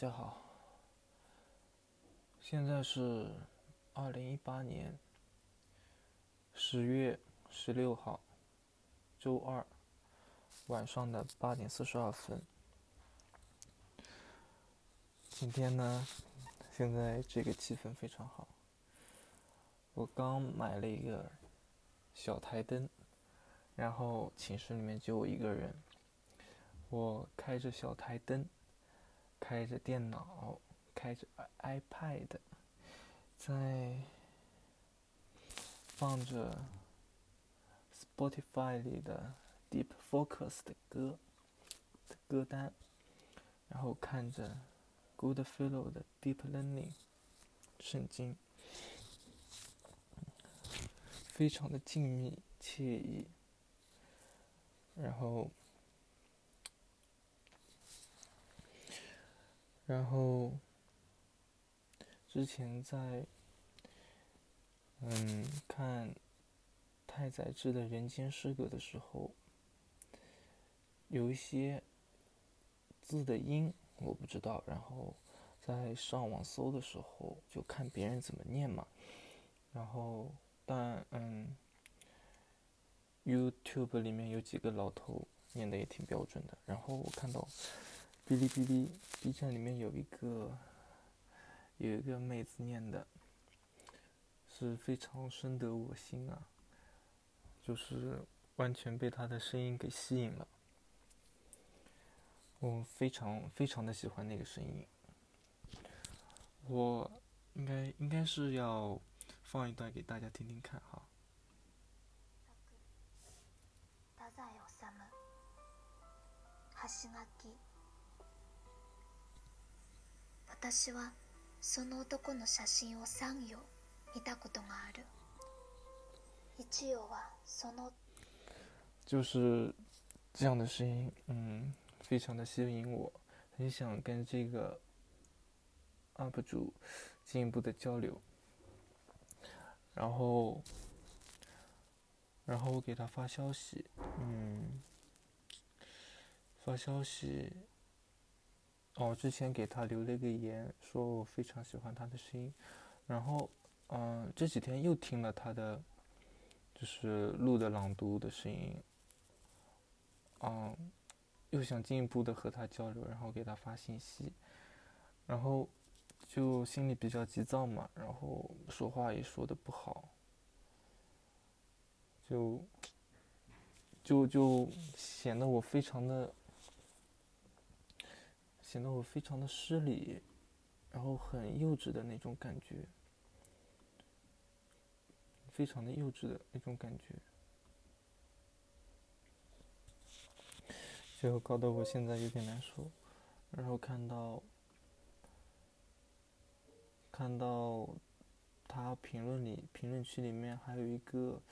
大家好，现在是二零一八年十月十六号，周二晚上的八点四十二分。今天呢，现在这个气氛非常好。我刚买了一个小台灯，然后寝室里面就我一个人，我开着小台灯。开着电脑，开着 iPad，在放着 Spotify 里的 Deep Focus 的歌的歌单，然后看着 Good Fellow 的 Deep Learning 圣经，非常的静谧惬意，然后。然后，之前在嗯看太宰治的《人间失格》的时候，有一些字的音我不知道，然后在上网搜的时候就看别人怎么念嘛，然后但嗯 YouTube 里面有几个老头念的也挺标准的，然后我看到。哔哩哔哩，B 站里面有一个有一个妹子念的，是非常深得我心啊！就是完全被她的声音给吸引了，我非常非常的喜欢那个声音。我应该应该是要放一段给大家听听看哈。私はその男の写真を3行見たことがある一行はその就是这样的声音嗯非常的吸引我很想跟这个 UP 主进一步的交流然后然后我给他发消息嗯发消息哦，之前给他留了一个言，说我非常喜欢他的声音，然后，嗯，这几天又听了他的，就是录的朗读的声音，嗯，又想进一步的和他交流，然后给他发信息，然后就心里比较急躁嘛，然后说话也说的不好，就就就显得我非常的。显得我非常的失礼，然后很幼稚的那种感觉，非常的幼稚的那种感觉，就搞得我现在有点难受。然后看到，看到他评论里评论区里面还有一个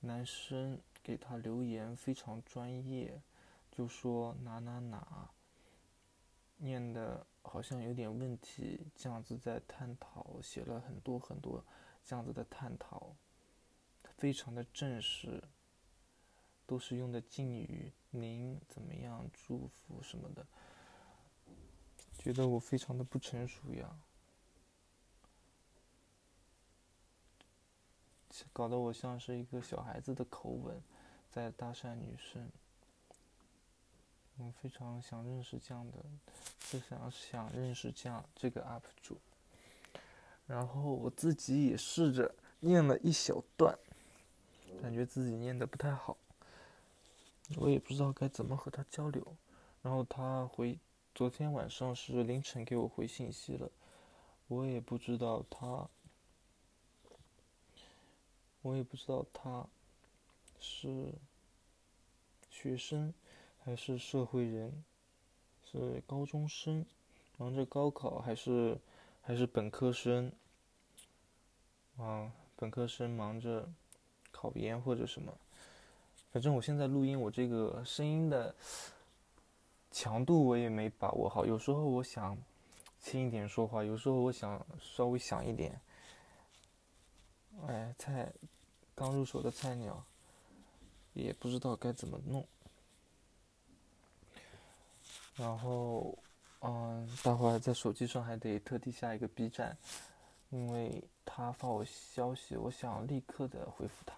男生给他留言，非常专业，就说哪哪哪。念的好像有点问题，这样子在探讨，写了很多很多这样子的探讨，非常的正式，都是用的敬语，您怎么样，祝福什么的，觉得我非常的不成熟呀，搞得我像是一个小孩子的口吻，在搭讪女生。我非常想认识这样的，非常想认识这样这个 UP 主。然后我自己也试着念了一小段，感觉自己念的不太好。我也不知道该怎么和他交流。然后他回，昨天晚上是凌晨给我回信息了。我也不知道他，我也不知道他是学生。还是社会人，是高中生，忙着高考，还是还是本科生？啊，本科生忙着考研或者什么。反正我现在录音，我这个声音的强度我也没把握好，有时候我想轻一点说话，有时候我想稍微响一点。哎，菜，刚入手的菜鸟，也不知道该怎么弄。然后，嗯，待会儿在手机上还得特地下一个 B 站，因为他发我消息，我想立刻的回复他。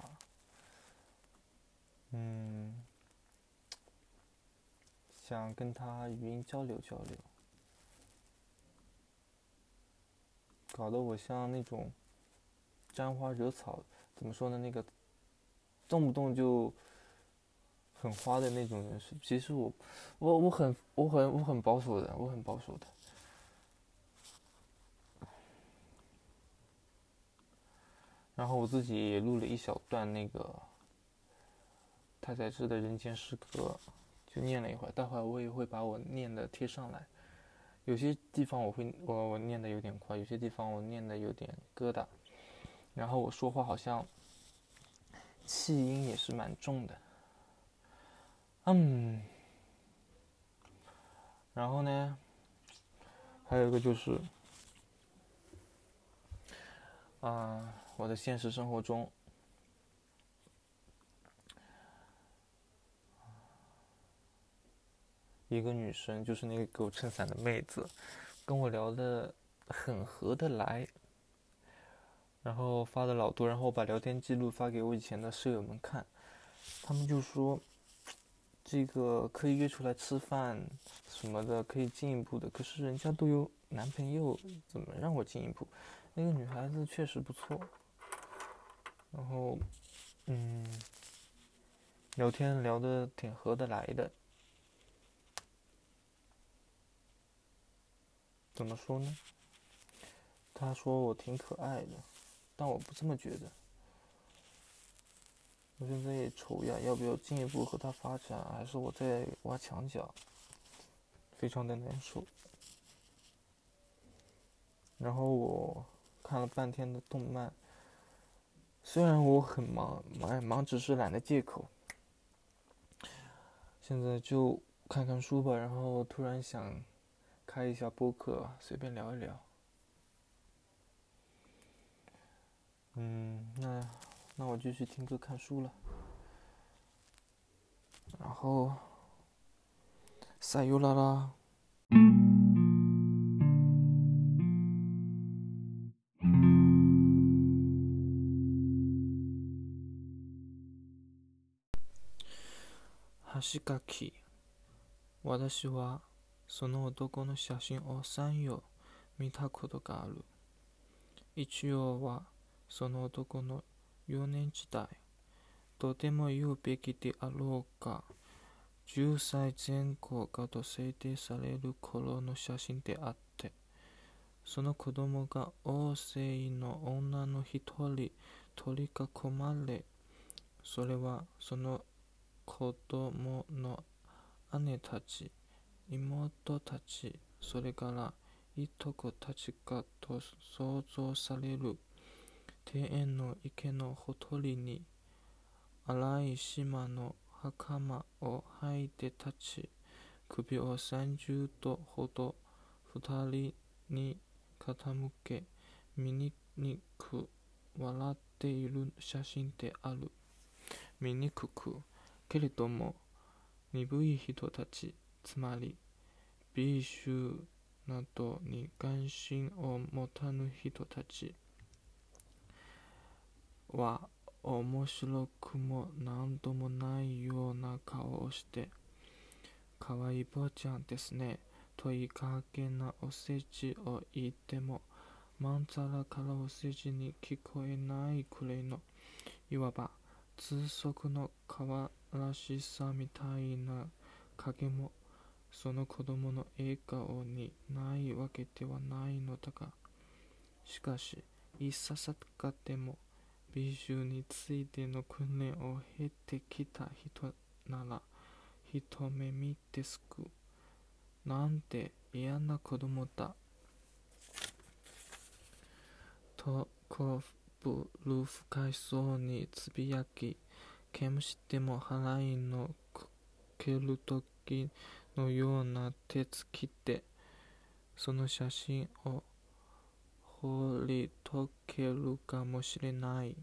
嗯，想跟他语音交流交流，搞得我像那种沾花惹草，怎么说呢？那个动不动就。很花的那种人是，其实我，我我很我很我很保守的，我很保守的。然后我自己录了一小段那个太宰治的人间诗歌，就念了一会儿。待会儿我也会把我念的贴上来。有些地方我会我我念的有点快，有些地方我念的有点疙瘩。然后我说话好像气音也是蛮重的。嗯，然后呢，还有一个就是，啊，我的现实生活中，一个女生就是那个给我撑伞的妹子，跟我聊的很合得来，然后发的老多，然后我把聊天记录发给我以前的舍友们看，他们就说。这个可以约出来吃饭什么的，可以进一步的。可是人家都有男朋友，怎么让我进一步？那个女孩子确实不错，然后嗯，聊天聊的挺合得来的。怎么说呢？她说我挺可爱的，但我不这么觉得。我现在也愁呀，要不要进一步和他发展，还是我在挖墙脚？非常的难受。然后我看了半天的动漫，虽然我很忙，忙忙只是懒的借口。现在就看看书吧，然后突然想开一下播客，随便聊一聊。嗯，那。我就去听课看书了。然后，塞尤拉拉。橋かき私はその男の写真を3よ見たことがある一応はその男の幼年時代、とても言うべきであろうか。10歳前後がと制定される頃の写真であって、その子供が大勢の女の一人取り囲まれ、それはその子供の姉たち、妹たち、それからいとこたちがと想像される。庭園の池のほとりに荒い島の袴を履いて立ち首を30度ほど二人に傾け醜く笑っている写真である醜くけれども鈍い人たちつまり B 衆などに関心を持たぬ人たちは面白くも何ともないような顔をして、かわいい坊ちゃんですね。といいかけなお世辞を言っても、まんざらからお世辞に聞こえないくらいの、いわば通則のかわらしさみたいな影も、その子供の笑顔にないわけではないのだが、しかし、いささかでも、美醜についての訓練を経てきた人なら一目見てすくなんて嫌な子供だとこぶる深そうにつぶやきけむしても払いのくける時のような手つきでその写真を掘り解けるかもしれない。